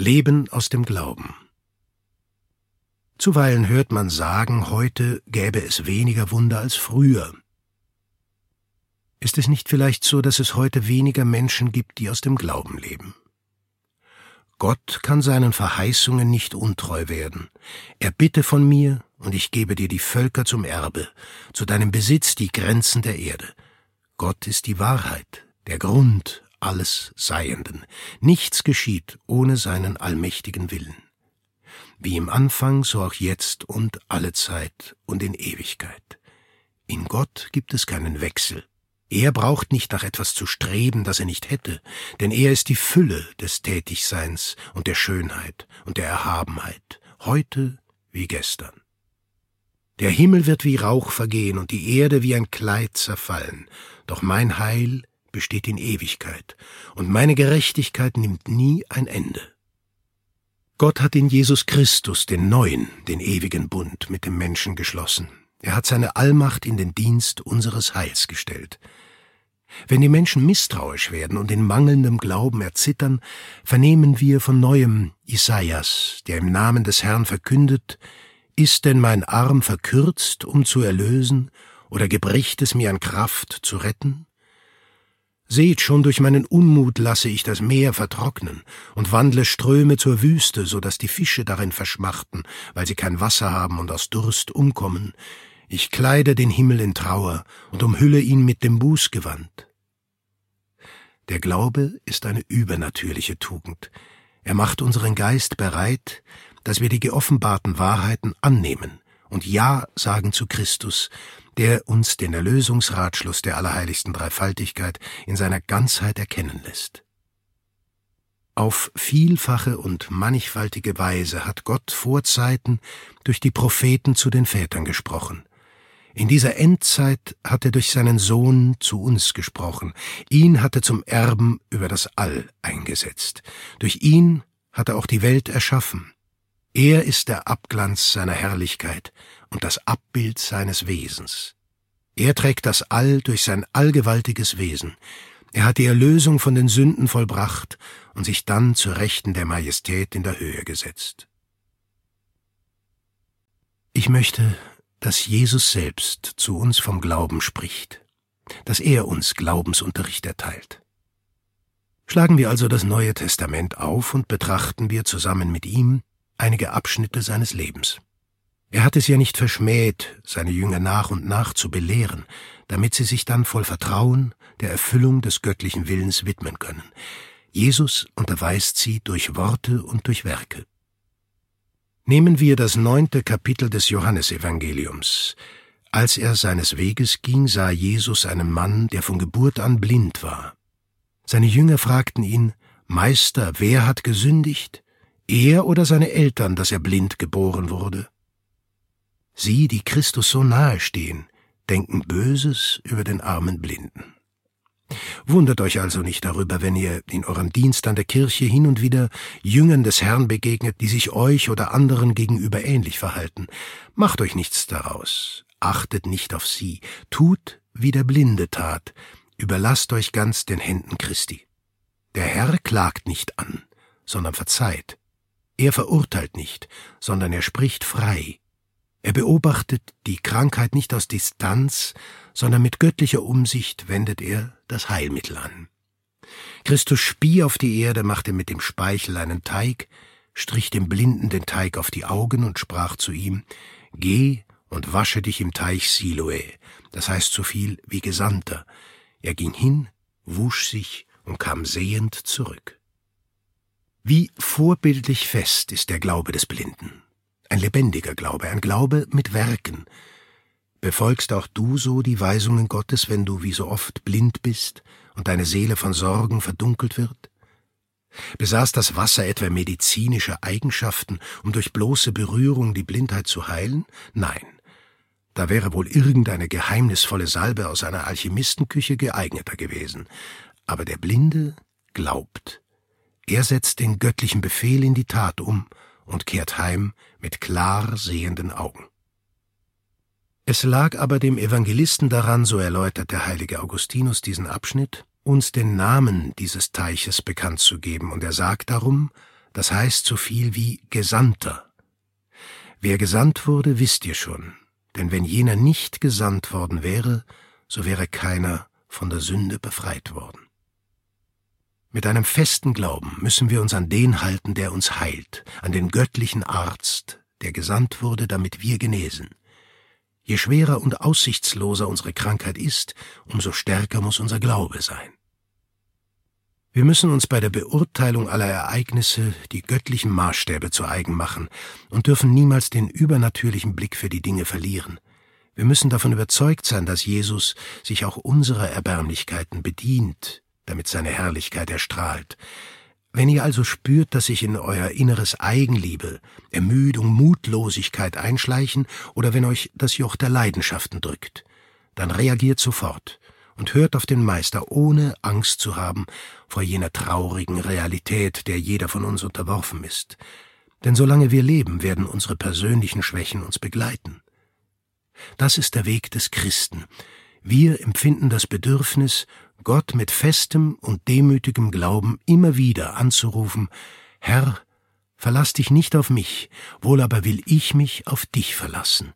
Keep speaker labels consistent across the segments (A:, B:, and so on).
A: Leben aus dem Glauben. Zuweilen hört man sagen, heute gäbe es weniger Wunder als früher. Ist es nicht vielleicht so, dass es heute weniger Menschen gibt, die aus dem Glauben leben? Gott kann seinen Verheißungen nicht untreu werden. Er bitte von mir, und ich gebe dir die Völker zum Erbe, zu deinem Besitz die Grenzen der Erde. Gott ist die Wahrheit, der Grund alles Seienden. Nichts geschieht ohne seinen allmächtigen Willen. Wie im Anfang, so auch jetzt und alle Zeit und in Ewigkeit. In Gott gibt es keinen Wechsel. Er braucht nicht nach etwas zu streben, das er nicht hätte, denn er ist die Fülle des Tätigseins und der Schönheit und der Erhabenheit, heute wie gestern. Der Himmel wird wie Rauch vergehen und die Erde wie ein Kleid zerfallen, doch mein Heil besteht in Ewigkeit, und meine Gerechtigkeit nimmt nie ein Ende. Gott hat in Jesus Christus den neuen, den ewigen Bund mit dem Menschen geschlossen. Er hat seine Allmacht in den Dienst unseres Heils gestellt. Wenn die Menschen misstrauisch werden und in mangelndem Glauben erzittern, vernehmen wir von neuem Isaias, der im Namen des Herrn verkündet, ist denn mein Arm verkürzt, um zu erlösen, oder gebricht es mir an Kraft zu retten? Seht, schon durch meinen Unmut lasse ich das Meer vertrocknen und wandle Ströme zur Wüste, so dass die Fische darin verschmachten, weil sie kein Wasser haben und aus Durst umkommen. Ich kleide den Himmel in Trauer und umhülle ihn mit dem Bußgewand. Der Glaube ist eine übernatürliche Tugend. Er macht unseren Geist bereit, dass wir die geoffenbarten Wahrheiten annehmen und Ja sagen zu Christus, der uns den Erlösungsratschluss der allerheiligsten Dreifaltigkeit in seiner Ganzheit erkennen lässt. Auf vielfache und mannigfaltige Weise hat Gott vor Zeiten durch die Propheten zu den Vätern gesprochen. In dieser Endzeit hat er durch seinen Sohn zu uns gesprochen, ihn hat er zum Erben über das All eingesetzt. Durch ihn hat er auch die Welt erschaffen. Er ist der Abglanz seiner Herrlichkeit und das Abbild seines Wesens. Er trägt das All durch sein allgewaltiges Wesen. Er hat die Erlösung von den Sünden vollbracht und sich dann zur Rechten der Majestät in der Höhe gesetzt. Ich möchte, dass Jesus selbst zu uns vom Glauben spricht, dass er uns Glaubensunterricht erteilt. Schlagen wir also das Neue Testament auf und betrachten wir zusammen mit ihm einige Abschnitte seines Lebens. Er hat es ja nicht verschmäht, seine Jünger nach und nach zu belehren, damit sie sich dann voll Vertrauen der Erfüllung des göttlichen Willens widmen können. Jesus unterweist sie durch Worte und durch Werke. Nehmen wir das neunte Kapitel des Johannesevangeliums. Als er seines Weges ging, sah Jesus einen Mann, der von Geburt an blind war. Seine Jünger fragten ihn, Meister, wer hat gesündigt? Er oder seine Eltern, dass er blind geboren wurde? Sie, die Christus so nahe stehen, denken Böses über den armen Blinden. Wundert euch also nicht darüber, wenn ihr in eurem Dienst an der Kirche hin und wieder Jüngern des Herrn begegnet, die sich euch oder anderen gegenüber ähnlich verhalten. Macht euch nichts daraus, achtet nicht auf sie, tut, wie der Blinde tat, überlasst euch ganz den Händen Christi. Der Herr klagt nicht an, sondern verzeiht. Er verurteilt nicht, sondern er spricht frei. Er beobachtet die Krankheit nicht aus Distanz, sondern mit göttlicher Umsicht wendet er das Heilmittel an. Christus spie auf die Erde, machte mit dem Speichel einen Teig, strich dem Blinden den Teig auf die Augen und sprach zu ihm, Geh und wasche dich im Teich Siloe, das heißt so viel wie Gesandter. Er ging hin, wusch sich und kam sehend zurück. Wie vorbildlich fest ist der Glaube des Blinden ein lebendiger Glaube, ein Glaube mit Werken. Befolgst auch du so die Weisungen Gottes, wenn du wie so oft blind bist und deine Seele von Sorgen verdunkelt wird? Besaß das Wasser etwa medizinische Eigenschaften, um durch bloße Berührung die Blindheit zu heilen? Nein. Da wäre wohl irgendeine geheimnisvolle Salbe aus einer Alchemistenküche geeigneter gewesen. Aber der Blinde glaubt. Er setzt den göttlichen Befehl in die Tat um und kehrt heim mit klar sehenden Augen. Es lag aber dem Evangelisten daran, so erläutert der heilige Augustinus diesen Abschnitt, uns den Namen dieses Teiches bekannt zu geben, und er sagt darum das heißt so viel wie Gesandter. Wer gesandt wurde, wisst ihr schon, denn wenn jener nicht gesandt worden wäre, so wäre keiner von der Sünde befreit worden. Mit einem festen Glauben müssen wir uns an den halten, der uns heilt, an den göttlichen Arzt, der gesandt wurde, damit wir genesen. Je schwerer und aussichtsloser unsere Krankheit ist, umso stärker muss unser Glaube sein. Wir müssen uns bei der Beurteilung aller Ereignisse die göttlichen Maßstäbe zu eigen machen und dürfen niemals den übernatürlichen Blick für die Dinge verlieren. Wir müssen davon überzeugt sein, dass Jesus sich auch unserer Erbärmlichkeiten bedient, damit seine Herrlichkeit erstrahlt. Wenn ihr also spürt, dass sich in euer inneres Eigenliebe, Ermüdung, Mutlosigkeit einschleichen oder wenn euch das Joch der Leidenschaften drückt, dann reagiert sofort und hört auf den Meister, ohne Angst zu haben vor jener traurigen Realität, der jeder von uns unterworfen ist. Denn solange wir leben, werden unsere persönlichen Schwächen uns begleiten. Das ist der Weg des Christen. Wir empfinden das Bedürfnis, Gott mit festem und demütigem Glauben immer wieder anzurufen, Herr, verlass dich nicht auf mich, wohl aber will ich mich auf dich verlassen.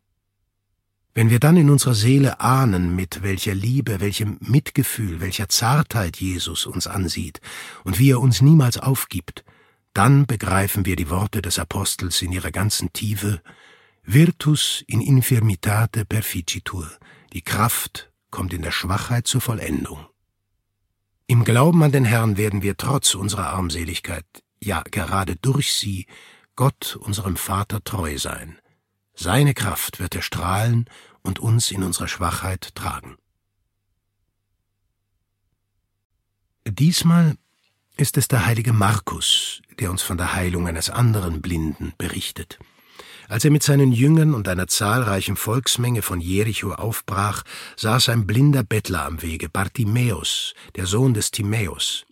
A: Wenn wir dann in unserer Seele ahnen, mit welcher Liebe, welchem Mitgefühl, welcher Zartheit Jesus uns ansieht und wie er uns niemals aufgibt, dann begreifen wir die Worte des Apostels in ihrer ganzen Tiefe, Virtus in infirmitate perficitur, die Kraft kommt in der Schwachheit zur Vollendung. Im Glauben an den Herrn werden wir trotz unserer Armseligkeit, ja gerade durch sie, Gott, unserem Vater, treu sein. Seine Kraft wird erstrahlen und uns in unserer Schwachheit tragen. Diesmal ist es der heilige Markus, der uns von der Heilung eines anderen Blinden berichtet. Als er mit seinen Jüngern und einer zahlreichen Volksmenge von Jericho aufbrach, saß ein blinder Bettler am Wege, Bartimäus, der Sohn des Timäus.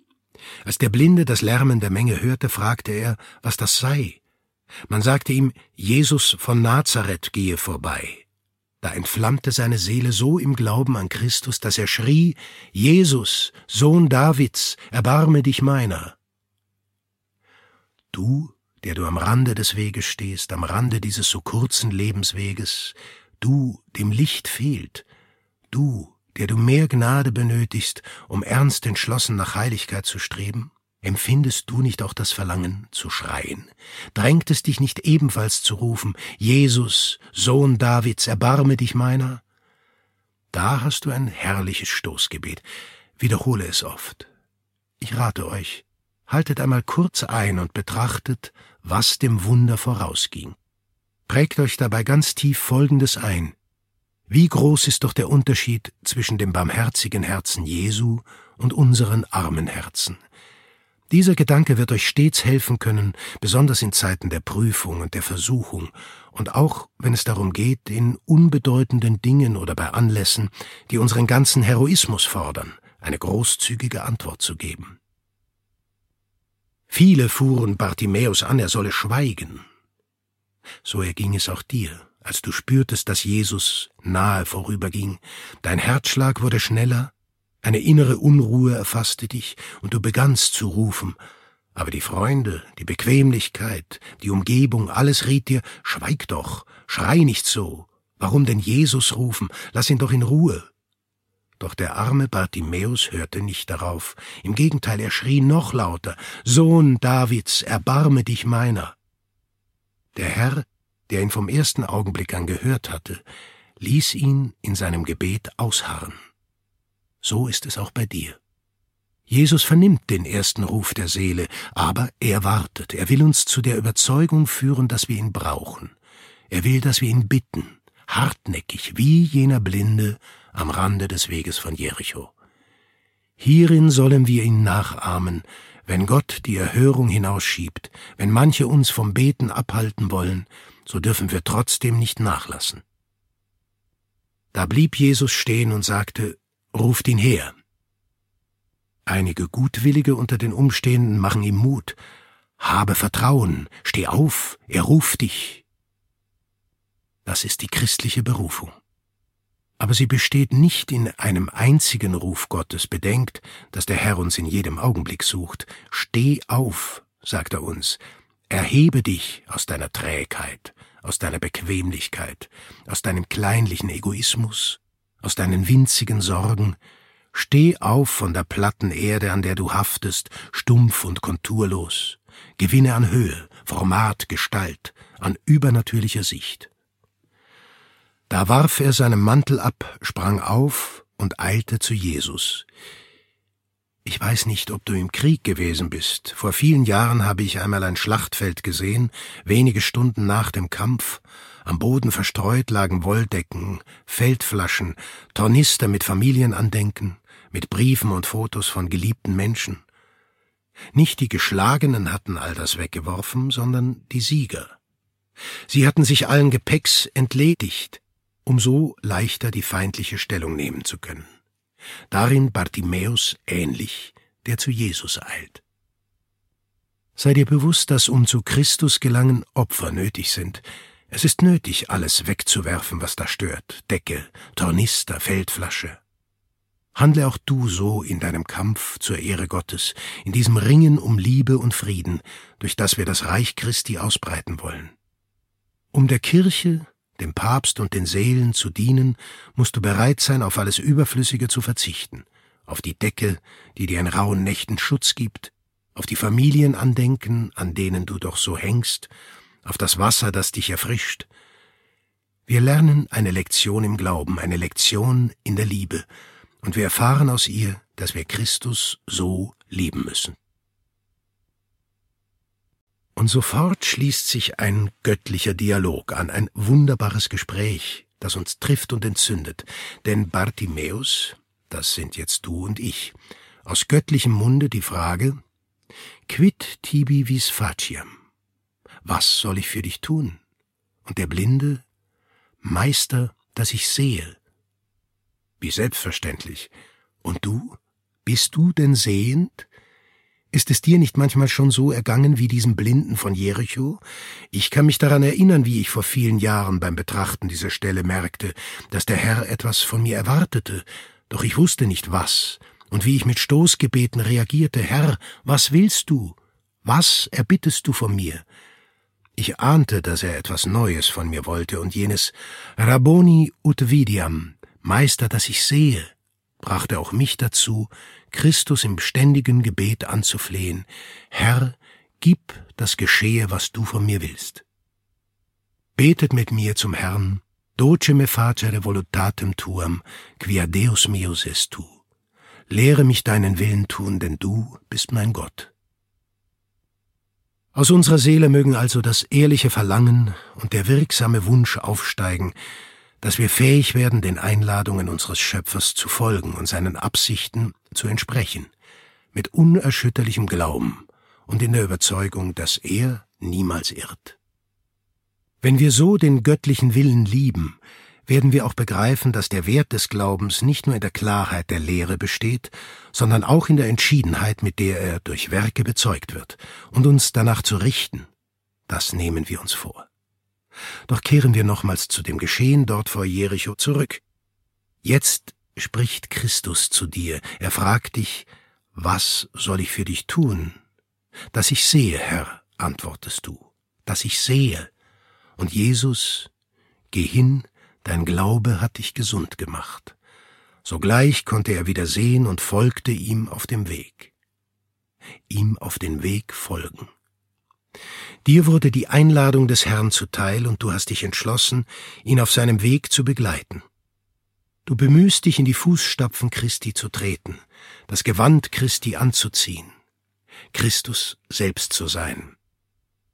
A: Als der Blinde das Lärmen der Menge hörte, fragte er, was das sei. Man sagte ihm, Jesus von Nazareth gehe vorbei. Da entflammte seine Seele so im Glauben an Christus, dass er schrie, Jesus, Sohn Davids, erbarme dich meiner. Du, der du am Rande des Weges stehst, am Rande dieses so kurzen Lebensweges, du, dem Licht fehlt, du, der du mehr Gnade benötigst, um ernst entschlossen nach Heiligkeit zu streben? Empfindest du nicht auch das Verlangen zu schreien? Drängt es dich nicht ebenfalls zu rufen, Jesus, Sohn Davids, erbarme dich meiner? Da hast du ein herrliches Stoßgebet. Wiederhole es oft. Ich rate euch, haltet einmal kurz ein und betrachtet, was dem Wunder vorausging. Prägt euch dabei ganz tief Folgendes ein. Wie groß ist doch der Unterschied zwischen dem barmherzigen Herzen Jesu und unseren armen Herzen. Dieser Gedanke wird euch stets helfen können, besonders in Zeiten der Prüfung und der Versuchung, und auch wenn es darum geht, in unbedeutenden Dingen oder bei Anlässen, die unseren ganzen Heroismus fordern, eine großzügige Antwort zu geben. Viele fuhren Bartimäus an, er solle schweigen. So erging es auch dir, als du spürtest, dass Jesus nahe vorüberging. Dein Herzschlag wurde schneller, eine innere Unruhe erfasste dich, und du begannst zu rufen. Aber die Freunde, die Bequemlichkeit, die Umgebung, alles riet dir, schweig doch, schrei nicht so. Warum denn Jesus rufen? Lass ihn doch in Ruhe. Doch der arme Bartimäus hörte nicht darauf. Im Gegenteil, er schrie noch lauter, Sohn Davids, erbarme dich meiner. Der Herr, der ihn vom ersten Augenblick an gehört hatte, ließ ihn in seinem Gebet ausharren. So ist es auch bei dir. Jesus vernimmt den ersten Ruf der Seele, aber er wartet, er will uns zu der Überzeugung führen, dass wir ihn brauchen. Er will, dass wir ihn bitten, hartnäckig, wie jener Blinde, am Rande des Weges von Jericho. Hierin sollen wir ihn nachahmen, wenn Gott die Erhörung hinausschiebt, wenn manche uns vom Beten abhalten wollen, so dürfen wir trotzdem nicht nachlassen. Da blieb Jesus stehen und sagte, Ruft ihn her. Einige Gutwillige unter den Umstehenden machen ihm Mut. Habe Vertrauen, steh auf, er ruft dich. Das ist die christliche Berufung aber sie besteht nicht in einem einzigen Ruf Gottes. Bedenkt, dass der Herr uns in jedem Augenblick sucht. Steh auf, sagt er uns, erhebe dich aus deiner Trägheit, aus deiner Bequemlichkeit, aus deinem kleinlichen Egoismus, aus deinen winzigen Sorgen, steh auf von der platten Erde, an der du haftest, stumpf und konturlos, gewinne an Höhe, Format, Gestalt, an übernatürlicher Sicht. Da warf er seinen Mantel ab, sprang auf und eilte zu Jesus. Ich weiß nicht, ob du im Krieg gewesen bist. Vor vielen Jahren habe ich einmal ein Schlachtfeld gesehen, wenige Stunden nach dem Kampf. Am Boden verstreut lagen Wolldecken, Feldflaschen, Tornister mit Familienandenken, mit Briefen und Fotos von geliebten Menschen. Nicht die Geschlagenen hatten all das weggeworfen, sondern die Sieger. Sie hatten sich allen Gepäcks entledigt, um so leichter die feindliche Stellung nehmen zu können. Darin Bartimäus ähnlich, der zu Jesus eilt. Sei dir bewusst, dass um zu Christus gelangen Opfer nötig sind. Es ist nötig, alles wegzuwerfen, was da stört. Decke, Tornister, Feldflasche. Handle auch du so in deinem Kampf zur Ehre Gottes, in diesem Ringen um Liebe und Frieden, durch das wir das Reich Christi ausbreiten wollen. Um der Kirche, dem Papst und den Seelen zu dienen, musst du bereit sein, auf alles Überflüssige zu verzichten, auf die Decke, die dir in rauen Nächten Schutz gibt, auf die Familienandenken, an denen du doch so hängst, auf das Wasser, das dich erfrischt. Wir lernen eine Lektion im Glauben, eine Lektion in der Liebe, und wir erfahren aus ihr, dass wir Christus so lieben müssen. Und sofort schließt sich ein göttlicher Dialog an, ein wunderbares Gespräch, das uns trifft und entzündet. Denn Bartimäus, das sind jetzt du und ich, aus göttlichem Munde die Frage, quid tibi vis faciam? Was soll ich für dich tun? Und der Blinde, Meister, dass ich sehe, wie selbstverständlich. Und du? Bist du denn sehend? Ist es dir nicht manchmal schon so ergangen wie diesem Blinden von Jericho? Ich kann mich daran erinnern, wie ich vor vielen Jahren beim Betrachten dieser Stelle merkte, dass der Herr etwas von mir erwartete, doch ich wusste nicht was, und wie ich mit Stoßgebeten reagierte, Herr, was willst du? Was erbittest du von mir? Ich ahnte, dass er etwas Neues von mir wollte, und jenes Rabboni ut vidiam, Meister, dass ich sehe, brachte auch mich dazu, Christus im ständigen Gebet anzuflehen, Herr, gib, das geschehe, was du von mir willst. Betet mit mir zum Herrn, doce me facere voluntatem tuam, quia Deus meus est tu. Lehre mich deinen Willen tun, denn du bist mein Gott. Aus unserer Seele mögen also das ehrliche Verlangen und der wirksame Wunsch aufsteigen, dass wir fähig werden, den Einladungen unseres Schöpfers zu folgen und seinen Absichten zu entsprechen, mit unerschütterlichem Glauben und in der Überzeugung, dass er niemals irrt. Wenn wir so den göttlichen Willen lieben, werden wir auch begreifen, dass der Wert des Glaubens nicht nur in der Klarheit der Lehre besteht, sondern auch in der Entschiedenheit, mit der er durch Werke bezeugt wird, und uns danach zu richten, das nehmen wir uns vor. Doch kehren wir nochmals zu dem Geschehen dort vor Jericho zurück. Jetzt spricht Christus zu dir, er fragt dich, was soll ich für dich tun? Dass ich sehe, Herr, antwortest du, dass ich sehe. Und Jesus, geh hin, dein Glaube hat dich gesund gemacht. Sogleich konnte er wieder sehen und folgte ihm auf dem Weg. Ihm auf den Weg folgen. Dir wurde die Einladung des Herrn zuteil und du hast dich entschlossen, ihn auf seinem Weg zu begleiten. Du bemühst dich in die Fußstapfen Christi zu treten, das Gewand Christi anzuziehen, Christus selbst zu sein.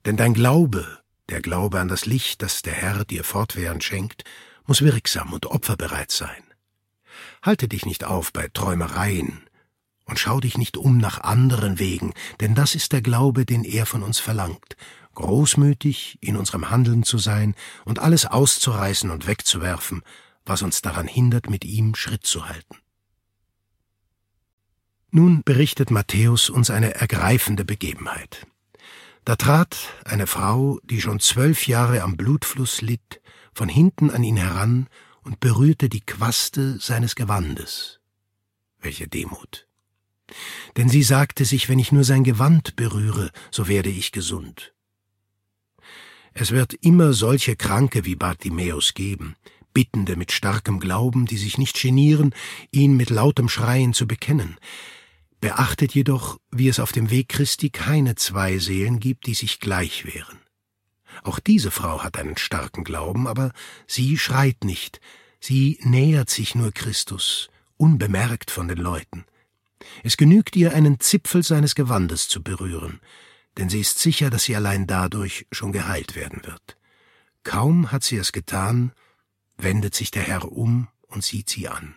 A: Denn dein Glaube, der Glaube an das Licht, das der Herr dir fortwährend schenkt, muss wirksam und opferbereit sein. Halte dich nicht auf bei Träumereien, und schau dich nicht um nach anderen Wegen, denn das ist der Glaube, den er von uns verlangt, großmütig in unserem Handeln zu sein und alles auszureißen und wegzuwerfen, was uns daran hindert, mit ihm Schritt zu halten. Nun berichtet Matthäus uns eine ergreifende Begebenheit. Da trat eine Frau, die schon zwölf Jahre am Blutfluss litt, von hinten an ihn heran und berührte die Quaste seines Gewandes. Welche Demut! Denn sie sagte sich, wenn ich nur sein Gewand berühre, so werde ich gesund. Es wird immer solche Kranke wie Bartimäus geben, Bittende mit starkem Glauben, die sich nicht genieren, ihn mit lautem Schreien zu bekennen. Beachtet jedoch, wie es auf dem Weg Christi keine zwei Seelen gibt, die sich gleich wären. Auch diese Frau hat einen starken Glauben, aber sie schreit nicht, sie nähert sich nur Christus, unbemerkt von den Leuten. Es genügt ihr, einen Zipfel seines Gewandes zu berühren, denn sie ist sicher, dass sie allein dadurch schon geheilt werden wird. Kaum hat sie es getan, wendet sich der Herr um und sieht sie an.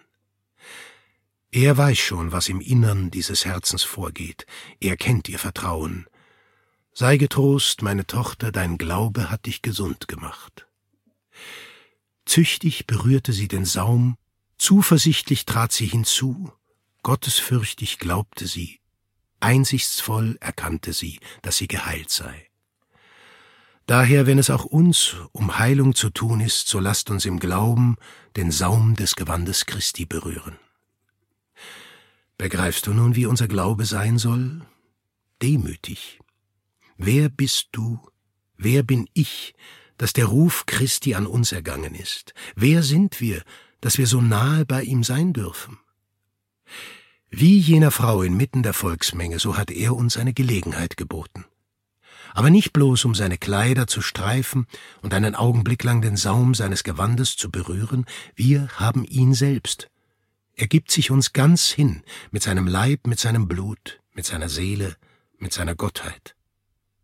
A: Er weiß schon, was im Innern dieses Herzens vorgeht, er kennt ihr Vertrauen. Sei getrost, meine Tochter, dein Glaube hat dich gesund gemacht. Züchtig berührte sie den Saum, zuversichtlich trat sie hinzu, gottesfürchtig glaubte sie, einsichtsvoll erkannte sie, dass sie geheilt sei. Daher, wenn es auch uns um Heilung zu tun ist, so lasst uns im Glauben den Saum des Gewandes Christi berühren. Begreifst du nun, wie unser Glaube sein soll? Demütig. Wer bist du? Wer bin ich, dass der Ruf Christi an uns ergangen ist? Wer sind wir, dass wir so nahe bei ihm sein dürfen? Wie jener Frau inmitten der Volksmenge, so hat er uns eine Gelegenheit geboten aber nicht bloß um seine Kleider zu streifen und einen Augenblick lang den Saum seines Gewandes zu berühren, wir haben ihn selbst. Er gibt sich uns ganz hin, mit seinem Leib, mit seinem Blut, mit seiner Seele, mit seiner Gottheit.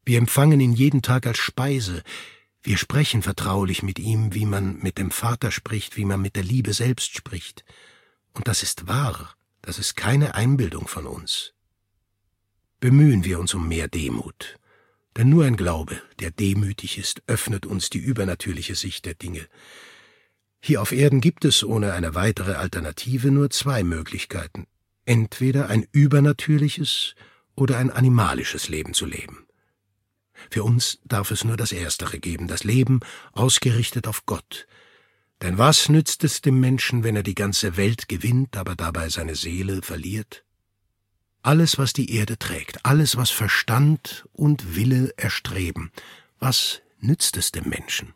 A: Wir empfangen ihn jeden Tag als Speise, wir sprechen vertraulich mit ihm, wie man mit dem Vater spricht, wie man mit der Liebe selbst spricht. Und das ist wahr, das ist keine Einbildung von uns. Bemühen wir uns um mehr Demut, denn nur ein Glaube, der demütig ist, öffnet uns die übernatürliche Sicht der Dinge. Hier auf Erden gibt es ohne eine weitere Alternative nur zwei Möglichkeiten. Entweder ein übernatürliches oder ein animalisches Leben zu leben. Für uns darf es nur das Erstere geben, das Leben ausgerichtet auf Gott. Denn was nützt es dem Menschen, wenn er die ganze Welt gewinnt, aber dabei seine Seele verliert? alles, was die Erde trägt, alles, was Verstand und Wille erstreben, was nützt es dem Menschen?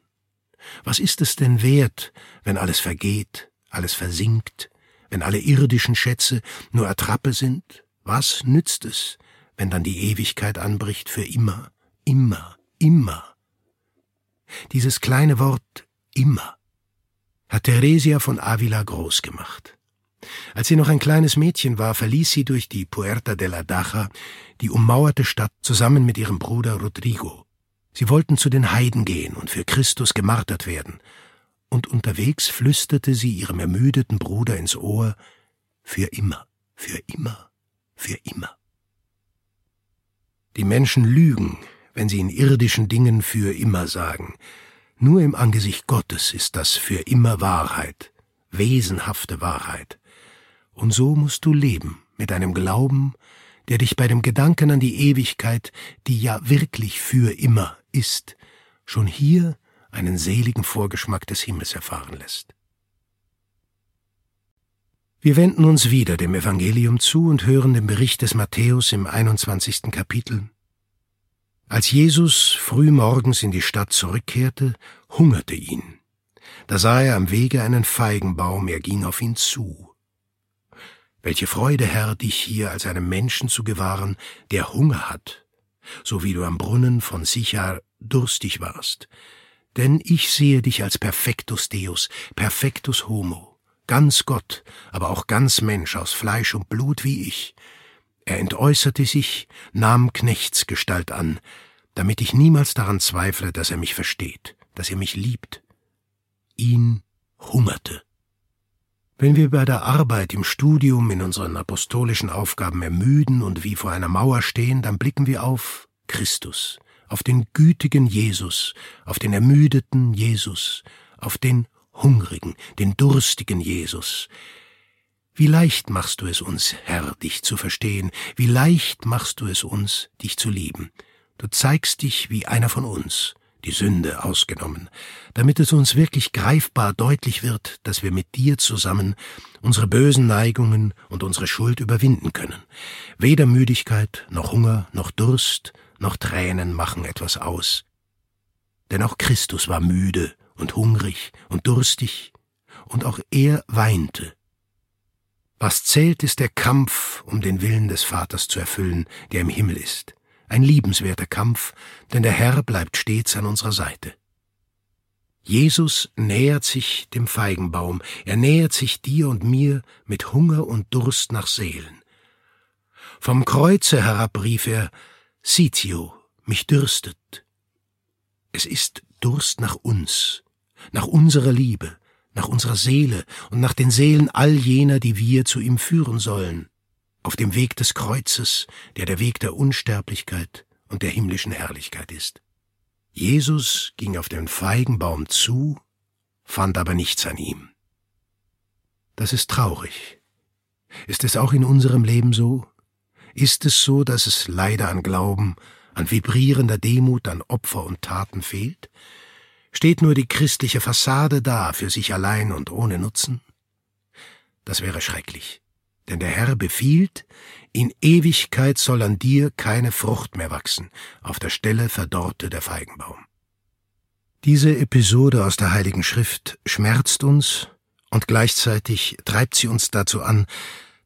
A: Was ist es denn wert, wenn alles vergeht, alles versinkt, wenn alle irdischen Schätze nur Attrappe sind? Was nützt es, wenn dann die Ewigkeit anbricht für immer, immer, immer? Dieses kleine Wort immer hat Theresia von Avila groß gemacht. Als sie noch ein kleines Mädchen war, verließ sie durch die Puerta de la Daja die ummauerte Stadt zusammen mit ihrem Bruder Rodrigo. Sie wollten zu den Heiden gehen und für Christus gemartert werden, und unterwegs flüsterte sie ihrem ermüdeten Bruder ins Ohr Für immer, für immer, für immer. Die Menschen lügen, wenn sie in irdischen Dingen für immer sagen. Nur im Angesicht Gottes ist das für immer Wahrheit, wesenhafte Wahrheit. Und so musst du leben, mit einem Glauben, der dich bei dem Gedanken an die Ewigkeit, die ja wirklich für immer ist, schon hier einen seligen Vorgeschmack des Himmels erfahren lässt. Wir wenden uns wieder dem Evangelium zu und hören den Bericht des Matthäus im 21. Kapitel. Als Jesus früh morgens in die Stadt zurückkehrte, hungerte ihn. Da sah er am Wege einen Feigenbaum, er ging auf ihn zu. Welche Freude, Herr, dich hier als einem Menschen zu gewahren, der Hunger hat, so wie du am Brunnen von Sichar durstig warst. Denn ich sehe dich als Perfectus Deus, Perfectus Homo, ganz Gott, aber auch ganz Mensch aus Fleisch und Blut wie ich. Er entäußerte sich, nahm Knechtsgestalt an, damit ich niemals daran zweifle, dass er mich versteht, dass er mich liebt. Ihn hungerte. Wenn wir bei der Arbeit im Studium in unseren apostolischen Aufgaben ermüden und wie vor einer Mauer stehen, dann blicken wir auf Christus, auf den gütigen Jesus, auf den ermüdeten Jesus, auf den hungrigen, den durstigen Jesus. Wie leicht machst du es uns, Herr, dich zu verstehen, wie leicht machst du es uns, dich zu lieben. Du zeigst dich wie einer von uns, die Sünde ausgenommen, damit es uns wirklich greifbar deutlich wird, dass wir mit dir zusammen unsere bösen Neigungen und unsere Schuld überwinden können. Weder Müdigkeit, noch Hunger, noch Durst, noch Tränen machen etwas aus. Denn auch Christus war müde und hungrig und durstig, und auch er weinte. Was zählt, ist der Kampf, um den Willen des Vaters zu erfüllen, der im Himmel ist ein liebenswerter Kampf, denn der Herr bleibt stets an unserer Seite. Jesus nähert sich dem Feigenbaum, er nähert sich dir und mir mit Hunger und Durst nach Seelen. Vom Kreuze herab rief er, Sitio, mich dürstet. Es ist Durst nach uns, nach unserer Liebe, nach unserer Seele und nach den Seelen all jener, die wir zu ihm führen sollen auf dem Weg des Kreuzes, der der Weg der Unsterblichkeit und der himmlischen Herrlichkeit ist. Jesus ging auf den Feigenbaum zu, fand aber nichts an ihm. Das ist traurig. Ist es auch in unserem Leben so? Ist es so, dass es leider an Glauben, an vibrierender Demut, an Opfer und Taten fehlt? Steht nur die christliche Fassade da für sich allein und ohne Nutzen? Das wäre schrecklich. Denn der Herr befiehlt, in Ewigkeit soll an dir keine Frucht mehr wachsen, auf der Stelle verdorrte der Feigenbaum. Diese Episode aus der Heiligen Schrift schmerzt uns und gleichzeitig treibt sie uns dazu an,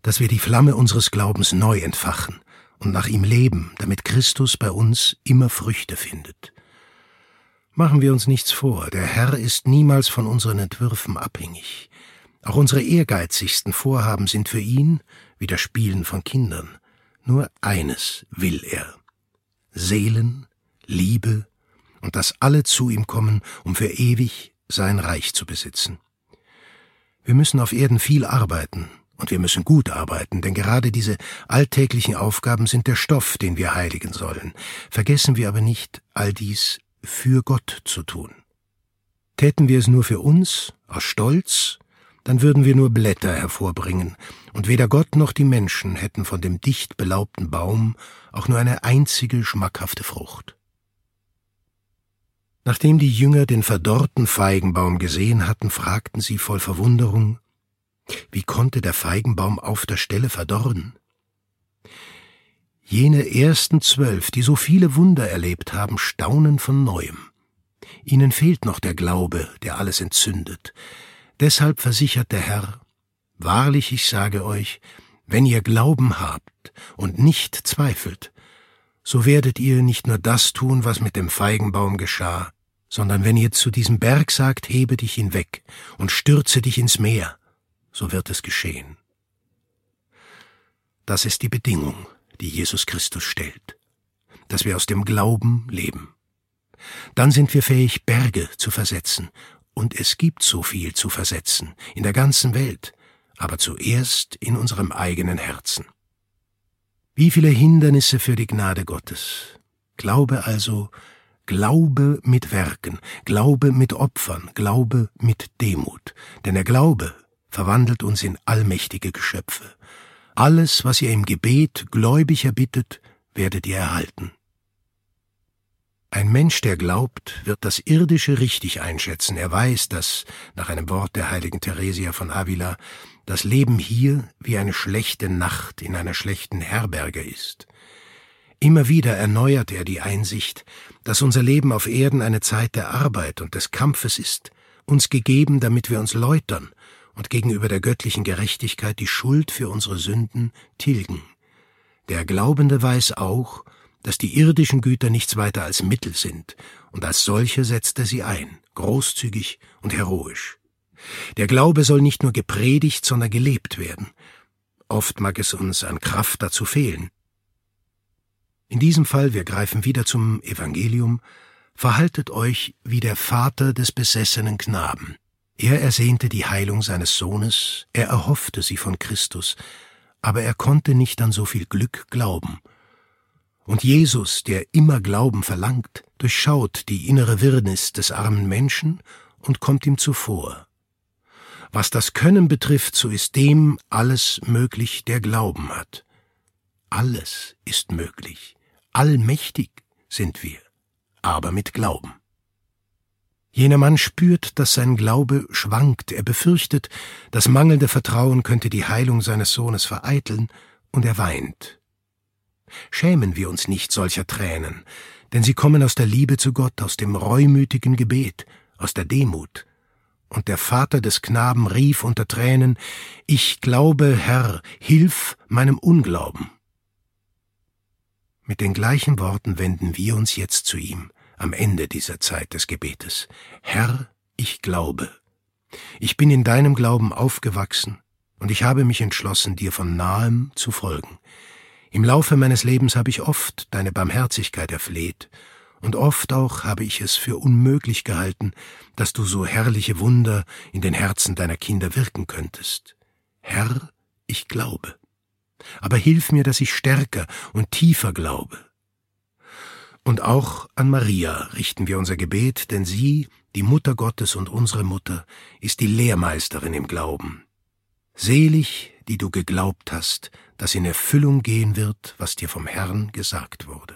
A: dass wir die Flamme unseres Glaubens neu entfachen und nach ihm leben, damit Christus bei uns immer Früchte findet. Machen wir uns nichts vor, der Herr ist niemals von unseren Entwürfen abhängig. Auch unsere ehrgeizigsten Vorhaben sind für ihn wie das Spielen von Kindern. Nur eines will er. Seelen, Liebe und dass alle zu ihm kommen, um für ewig sein Reich zu besitzen. Wir müssen auf Erden viel arbeiten, und wir müssen gut arbeiten, denn gerade diese alltäglichen Aufgaben sind der Stoff, den wir heiligen sollen. Vergessen wir aber nicht, all dies für Gott zu tun. Täten wir es nur für uns, aus Stolz, dann würden wir nur Blätter hervorbringen, und weder Gott noch die Menschen hätten von dem dicht belaubten Baum auch nur eine einzige schmackhafte Frucht. Nachdem die Jünger den verdorrten Feigenbaum gesehen hatten, fragten sie voll Verwunderung, wie konnte der Feigenbaum auf der Stelle verdorren? Jene ersten zwölf, die so viele Wunder erlebt haben, staunen von neuem. Ihnen fehlt noch der Glaube, der alles entzündet, Deshalb versichert der Herr, Wahrlich, ich sage euch, wenn ihr Glauben habt und nicht zweifelt, so werdet ihr nicht nur das tun, was mit dem Feigenbaum geschah, sondern wenn ihr zu diesem Berg sagt, hebe dich hinweg und stürze dich ins Meer, so wird es geschehen. Das ist die Bedingung, die Jesus Christus stellt, dass wir aus dem Glauben leben. Dann sind wir fähig, Berge zu versetzen und es gibt so viel zu versetzen, in der ganzen Welt, aber zuerst in unserem eigenen Herzen. Wie viele Hindernisse für die Gnade Gottes. Glaube also, Glaube mit Werken, Glaube mit Opfern, Glaube mit Demut. Denn der Glaube verwandelt uns in allmächtige Geschöpfe. Alles, was ihr im Gebet gläubig erbittet, werdet ihr erhalten. Ein Mensch, der glaubt, wird das Irdische richtig einschätzen. Er weiß, dass, nach einem Wort der heiligen Theresia von Avila, das Leben hier wie eine schlechte Nacht in einer schlechten Herberge ist. Immer wieder erneuert er die Einsicht, dass unser Leben auf Erden eine Zeit der Arbeit und des Kampfes ist, uns gegeben, damit wir uns läutern und gegenüber der göttlichen Gerechtigkeit die Schuld für unsere Sünden tilgen. Der Glaubende weiß auch, dass die irdischen Güter nichts weiter als Mittel sind, und als solche setzt er sie ein, großzügig und heroisch. Der Glaube soll nicht nur gepredigt, sondern gelebt werden. Oft mag es uns an Kraft dazu fehlen. In diesem Fall, wir greifen wieder zum Evangelium, verhaltet euch wie der Vater des besessenen Knaben. Er ersehnte die Heilung seines Sohnes, er erhoffte sie von Christus, aber er konnte nicht an so viel Glück glauben, und Jesus, der immer Glauben verlangt, durchschaut die innere Wirrnis des armen Menschen und kommt ihm zuvor. Was das Können betrifft, so ist dem alles möglich, der Glauben hat. Alles ist möglich. Allmächtig sind wir, aber mit Glauben. Jener Mann spürt, dass sein Glaube schwankt, er befürchtet, das mangelnde Vertrauen könnte die Heilung seines Sohnes vereiteln, und er weint. Schämen wir uns nicht solcher Tränen, denn sie kommen aus der Liebe zu Gott, aus dem reumütigen Gebet, aus der Demut. Und der Vater des Knaben rief unter Tränen, Ich glaube, Herr, hilf meinem Unglauben. Mit den gleichen Worten wenden wir uns jetzt zu ihm am Ende dieser Zeit des Gebetes. Herr, ich glaube. Ich bin in deinem Glauben aufgewachsen und ich habe mich entschlossen, dir von nahem zu folgen. Im Laufe meines Lebens habe ich oft deine Barmherzigkeit erfleht, und oft auch habe ich es für unmöglich gehalten, dass du so herrliche Wunder in den Herzen deiner Kinder wirken könntest. Herr, ich glaube. Aber hilf mir, dass ich stärker und tiefer glaube. Und auch an Maria richten wir unser Gebet, denn sie, die Mutter Gottes und unsere Mutter, ist die Lehrmeisterin im Glauben. Selig, die du geglaubt hast, dass in Erfüllung gehen wird, was dir vom Herrn gesagt wurde.